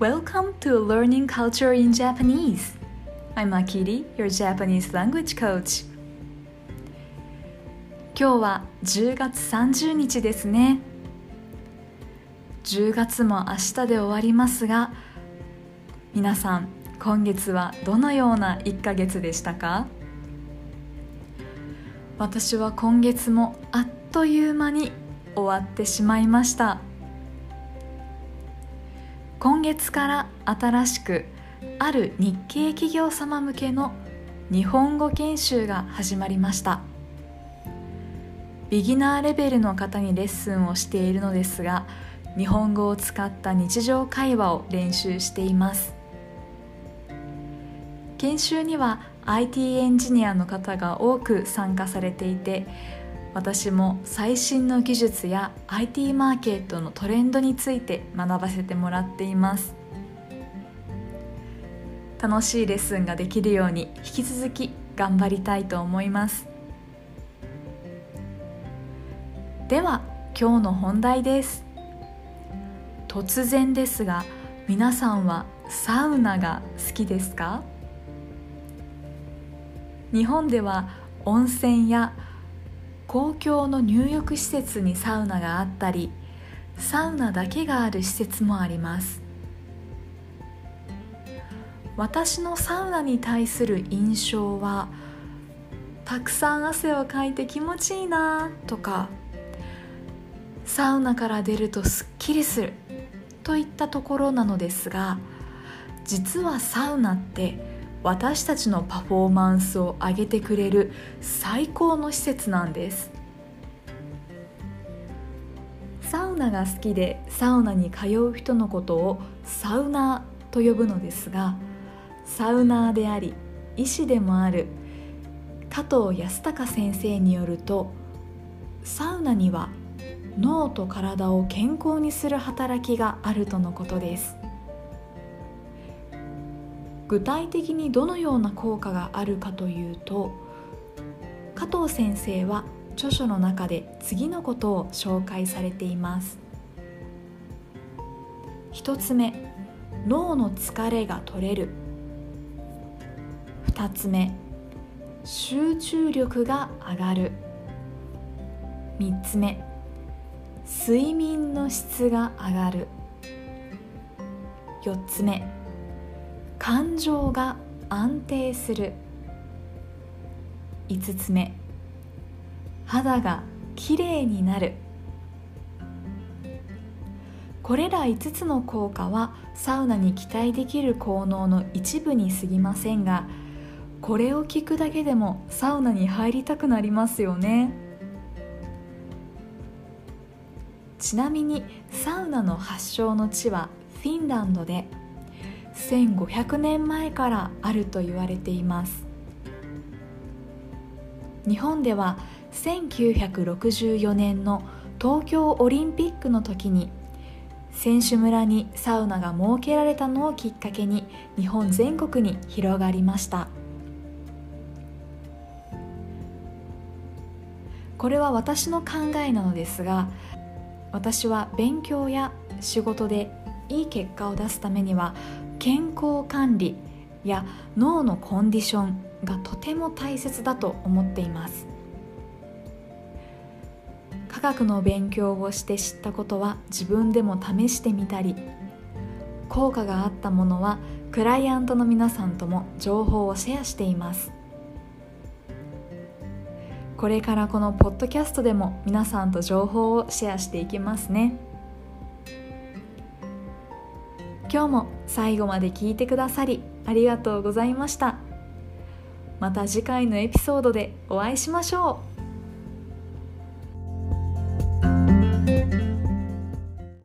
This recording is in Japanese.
Welcome to Learning Culture in Japanese. I'm Akiri, your Japanese language coach. 今日は10月30日ですね。10月も明日で終わりますが、皆さん今月はどのような1ヶ月でしたか私は今月もあっという間に終わってしまいました。今月から新しくある日系企業様向けの日本語研修が始まりました。ビギナーレベルの方にレッスンをしているのですが日本語を使った日常会話を練習しています。研修には IT エンジニアの方が多く参加されていて私も最新の技術や IT マーケットのトレンドについて学ばせてもらっています。楽しいレッスンができるように引き続き頑張りたいと思います。では今日の本題です。突然ですが皆さんはサウナが好きですか？日本では温泉や公共の入浴施設にサウナがあったりサウナだけがある施設もあります。私のサウナに対する印象はたくさん汗をかいて気持ちいいなとかサウナから出るとすっきりするといったところなのですが実はサウナって私たちのパフォーマンスを上げてくれる最高の施設なんです。サウナが好きでサウナに通う人のことをサウナーと呼ぶのですがサウナーであり医師でもある加藤康隆先生によるとサウナには脳と体を健康にする働きがあるとのことです。具体的にどのような効果があるかというと加藤先生は著書の中で次のことを紹介されています。一つ目脳の疲れが取れる。二つ目集中力が上がる。三つ目睡眠の質が上がる。四つ目感情が安定する。5つ目。肌がきれいになる。これら5つの効果はサウナに期待できる効能の一部に過ぎませんがこれを聞くだけでもサウナに入りたくなりますよね。ちなみにサウナの発祥の地はフィンランドで1500年前からあると言われています。日本では1964年の東京オリンピックの時に選手村にサウナが設けられたのをきっかけに日本全国に広がりました。これは私の考えなのですが私は勉強や仕事でいい結果を出すためには健康管理や脳のコンディションがとても大切だと思っています科学の勉強をして知ったことは自分でも試してみたり効果があったものはクライアントの皆さんとも情報をシェアしていますこれからこのポッドキャストでも皆さんと情報をシェアしていきますね。今日も最後まで聞いてくださりありがとうございました。また次回のエピソードでお会いしましょう。